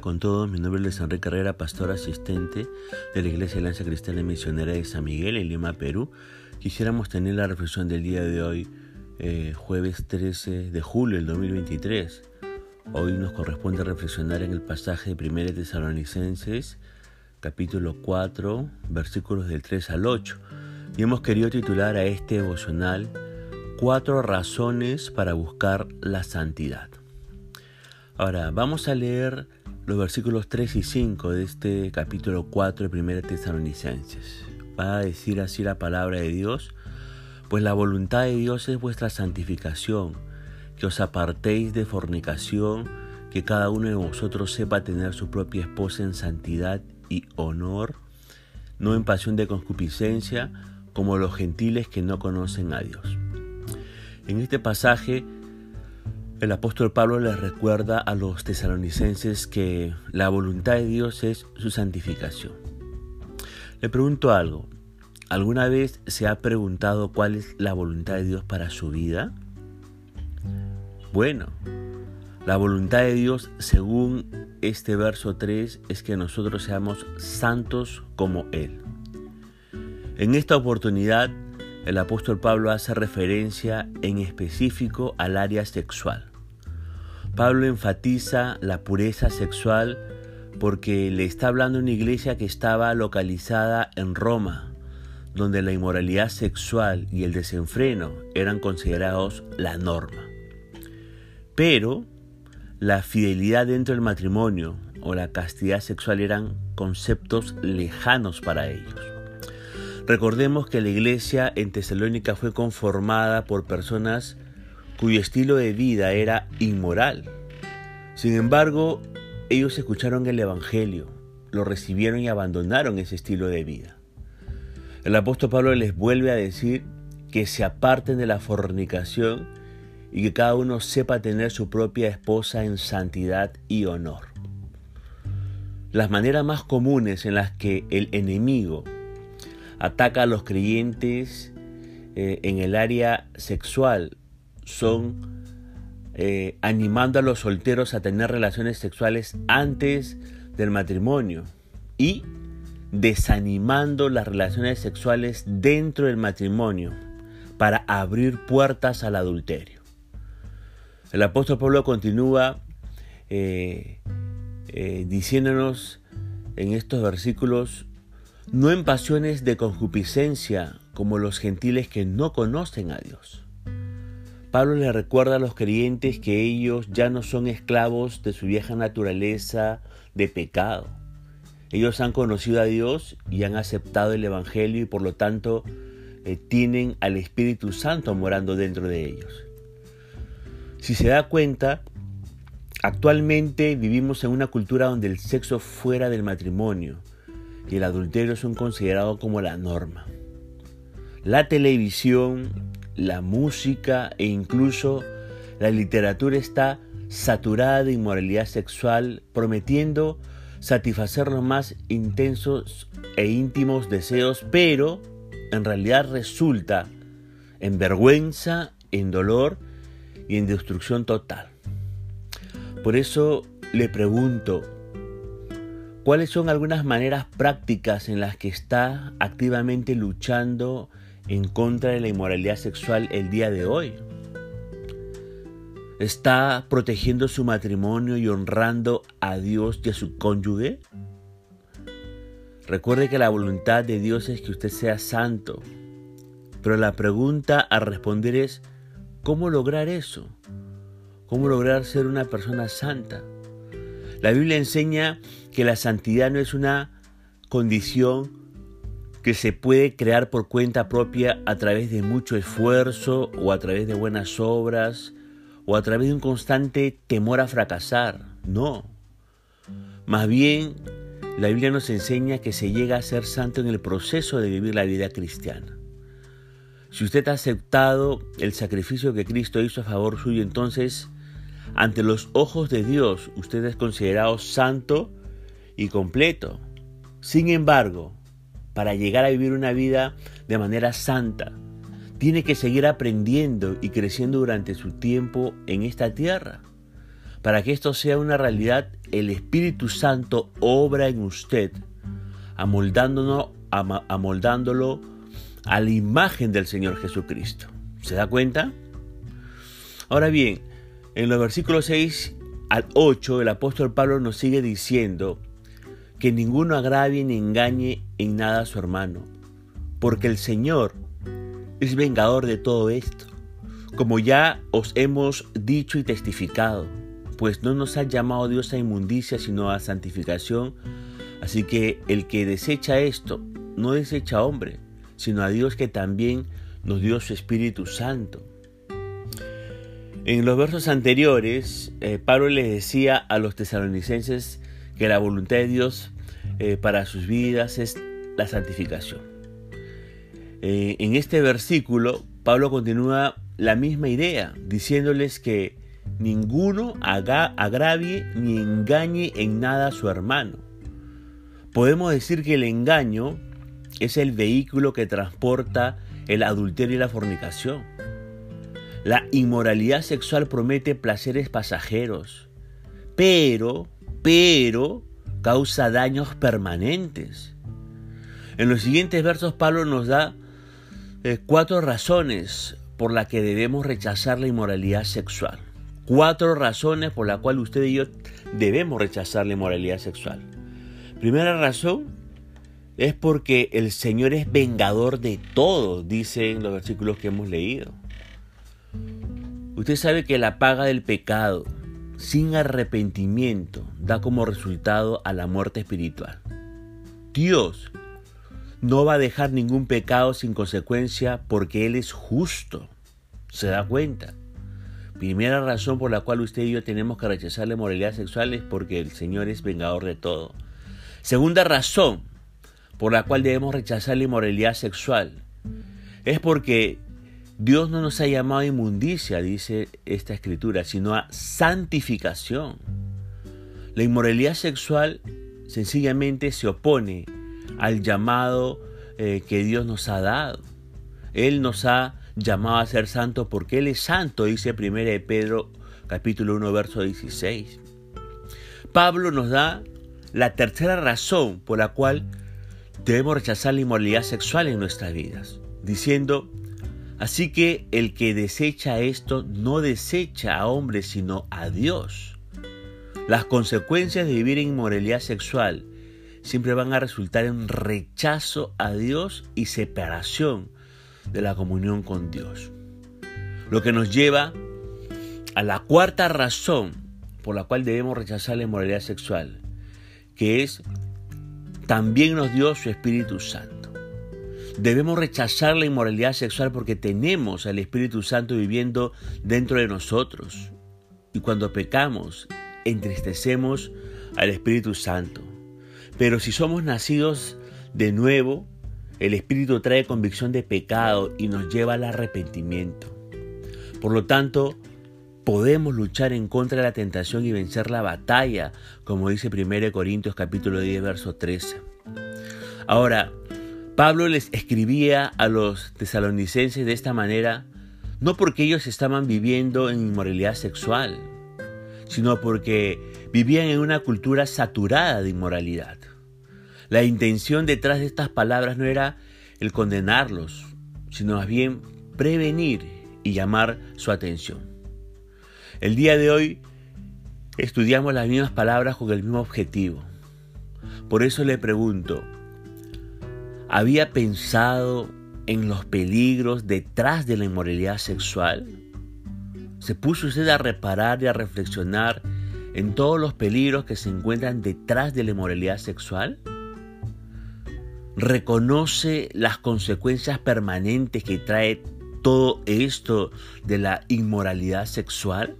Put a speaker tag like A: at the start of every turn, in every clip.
A: con todos. Mi nombre es Enrique Carrera, pastor asistente de la Iglesia Alianza Cristiana Misionera de San Miguel en Lima, Perú. Quisiéramos tener la reflexión del día de hoy, eh, jueves 13 de julio del 2023. Hoy nos corresponde reflexionar en el pasaje de 1 Tesalonicenses, capítulo 4, versículos del 3 al 8. Y hemos querido titular a este devocional Cuatro razones para buscar la santidad. Ahora, vamos a leer los versículos 3 y 5 de este capítulo 4 de 1 Tesalonicenses. Va a decir así la palabra de Dios, pues la voluntad de Dios es vuestra santificación, que os apartéis de fornicación, que cada uno de vosotros sepa tener su propia esposa en santidad y honor, no en pasión de concupiscencia, como los gentiles que no conocen a Dios. En este pasaje el apóstol Pablo les recuerda a los tesalonicenses que la voluntad de Dios es su santificación. Le pregunto algo, ¿alguna vez se ha preguntado cuál es la voluntad de Dios para su vida? Bueno, la voluntad de Dios, según este verso 3, es que nosotros seamos santos como Él. En esta oportunidad, el apóstol Pablo hace referencia en específico al área sexual. Pablo enfatiza la pureza sexual porque le está hablando una iglesia que estaba localizada en Roma, donde la inmoralidad sexual y el desenfreno eran considerados la norma. Pero la fidelidad dentro del matrimonio o la castidad sexual eran conceptos lejanos para ellos. Recordemos que la iglesia en Tesalónica fue conformada por personas cuyo estilo de vida era inmoral. Sin embargo, ellos escucharon el Evangelio, lo recibieron y abandonaron ese estilo de vida. El apóstol Pablo les vuelve a decir que se aparten de la fornicación y que cada uno sepa tener su propia esposa en santidad y honor. Las maneras más comunes en las que el enemigo ataca a los creyentes eh, en el área sexual son eh, animando a los solteros a tener relaciones sexuales antes del matrimonio y desanimando las relaciones sexuales dentro del matrimonio para abrir puertas al adulterio. El apóstol Pablo continúa eh, eh, diciéndonos en estos versículos, no en pasiones de concupiscencia como los gentiles que no conocen a Dios Pablo le recuerda a los creyentes que ellos ya no son esclavos de su vieja naturaleza de pecado. Ellos han conocido a Dios y han aceptado el Evangelio y por lo tanto eh, tienen al Espíritu Santo morando dentro de ellos. Si se da cuenta, actualmente vivimos en una cultura donde el sexo fuera del matrimonio y el adulterio son considerados como la norma. La televisión, la música e incluso la literatura está saturada de inmoralidad sexual, prometiendo satisfacer los más intensos e íntimos deseos, pero en realidad resulta en vergüenza, en dolor y en destrucción total. Por eso le pregunto, ¿cuáles son algunas maneras prácticas en las que está activamente luchando en contra de la inmoralidad sexual el día de hoy? ¿Está protegiendo su matrimonio y honrando a Dios y a su cónyuge? Recuerde que la voluntad de Dios es que usted sea santo, pero la pregunta a responder es, ¿cómo lograr eso? ¿Cómo lograr ser una persona santa? La Biblia enseña que la santidad no es una condición que se puede crear por cuenta propia a través de mucho esfuerzo o a través de buenas obras o a través de un constante temor a fracasar. No. Más bien, la Biblia nos enseña que se llega a ser santo en el proceso de vivir la vida cristiana. Si usted ha aceptado el sacrificio que Cristo hizo a favor suyo, entonces, ante los ojos de Dios, usted es considerado santo y completo. Sin embargo, para llegar a vivir una vida de manera santa. Tiene que seguir aprendiendo y creciendo durante su tiempo en esta tierra. Para que esto sea una realidad, el Espíritu Santo obra en usted, amoldándolo, a la imagen del Señor Jesucristo. ¿Se da cuenta? Ahora bien, en los versículos 6 al 8, el apóstol Pablo nos sigue diciendo que ninguno agravie ni engañe en nada a su hermano, porque el Señor es vengador de todo esto, como ya os hemos dicho y testificado, pues no nos ha llamado Dios a inmundicia, sino a santificación. Así que el que desecha esto, no desecha a hombre, sino a Dios que también nos dio su Espíritu Santo. En los versos anteriores, eh, Pablo les decía a los tesalonicenses que la voluntad de Dios eh, para sus vidas es la santificación. Eh, en este versículo, Pablo continúa la misma idea, diciéndoles que ninguno haga, agravie ni engañe en nada a su hermano. Podemos decir que el engaño es el vehículo que transporta el adulterio y la fornicación. La inmoralidad sexual promete placeres pasajeros, pero, pero, causa daños permanentes. En los siguientes versos Pablo nos da eh, cuatro razones por las que debemos rechazar la inmoralidad sexual. Cuatro razones por las cuales usted y yo debemos rechazar la inmoralidad sexual. Primera razón es porque el Señor es vengador de todo, dicen los versículos que hemos leído. Usted sabe que la paga del pecado sin arrepentimiento da como resultado a la muerte espiritual. Dios no va a dejar ningún pecado sin consecuencia porque Él es justo. ¿Se da cuenta? Primera razón por la cual usted y yo tenemos que rechazar la moralidad sexual es porque el Señor es vengador de todo. Segunda razón por la cual debemos rechazar la inmoralidad sexual es porque Dios no nos ha llamado a inmundicia, dice esta escritura, sino a santificación. La inmoralidad sexual sencillamente se opone al llamado eh, que Dios nos ha dado. Él nos ha llamado a ser santos porque Él es santo, dice 1 de Pedro capítulo 1 verso 16. Pablo nos da la tercera razón por la cual debemos rechazar la inmoralidad sexual en nuestras vidas, diciendo, Así que el que desecha esto no desecha a hombres sino a Dios. Las consecuencias de vivir en inmoralidad sexual siempre van a resultar en rechazo a Dios y separación de la comunión con Dios. Lo que nos lleva a la cuarta razón por la cual debemos rechazar la inmoralidad sexual, que es también nos dio su Espíritu Santo. Debemos rechazar la inmoralidad sexual porque tenemos al Espíritu Santo viviendo dentro de nosotros. Y cuando pecamos, entristecemos al Espíritu Santo. Pero si somos nacidos de nuevo, el Espíritu trae convicción de pecado y nos lleva al arrepentimiento. Por lo tanto, podemos luchar en contra de la tentación y vencer la batalla, como dice 1 Corintios capítulo 10, verso 13. Ahora, Pablo les escribía a los tesalonicenses de esta manera, no porque ellos estaban viviendo en inmoralidad sexual, sino porque vivían en una cultura saturada de inmoralidad. La intención detrás de estas palabras no era el condenarlos, sino más bien prevenir y llamar su atención. El día de hoy estudiamos las mismas palabras con el mismo objetivo. Por eso le pregunto, ¿Había pensado en los peligros detrás de la inmoralidad sexual? ¿Se puso usted a reparar y a reflexionar en todos los peligros que se encuentran detrás de la inmoralidad sexual? ¿Reconoce las consecuencias permanentes que trae todo esto de la inmoralidad sexual?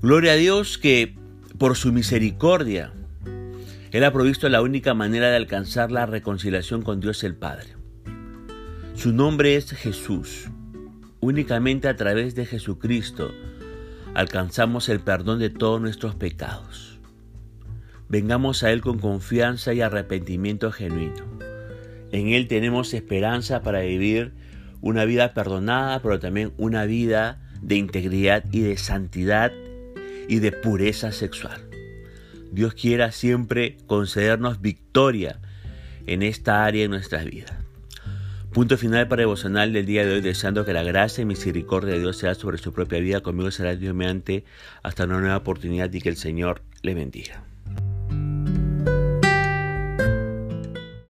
A: Gloria a Dios que por su misericordia ha provisto la única manera de alcanzar la reconciliación con Dios el Padre. Su nombre es Jesús. Únicamente a través de Jesucristo alcanzamos el perdón de todos nuestros pecados. Vengamos a Él con confianza y arrepentimiento genuino. En Él tenemos esperanza para vivir una vida perdonada, pero también una vida de integridad y de santidad y de pureza sexual. Dios quiera siempre concedernos victoria en esta área de nuestras vidas. Punto final para el del día de hoy, deseando que la gracia y misericordia de Dios sea sobre su propia vida. Conmigo será Dios mediante hasta una nueva oportunidad y que el Señor le bendiga.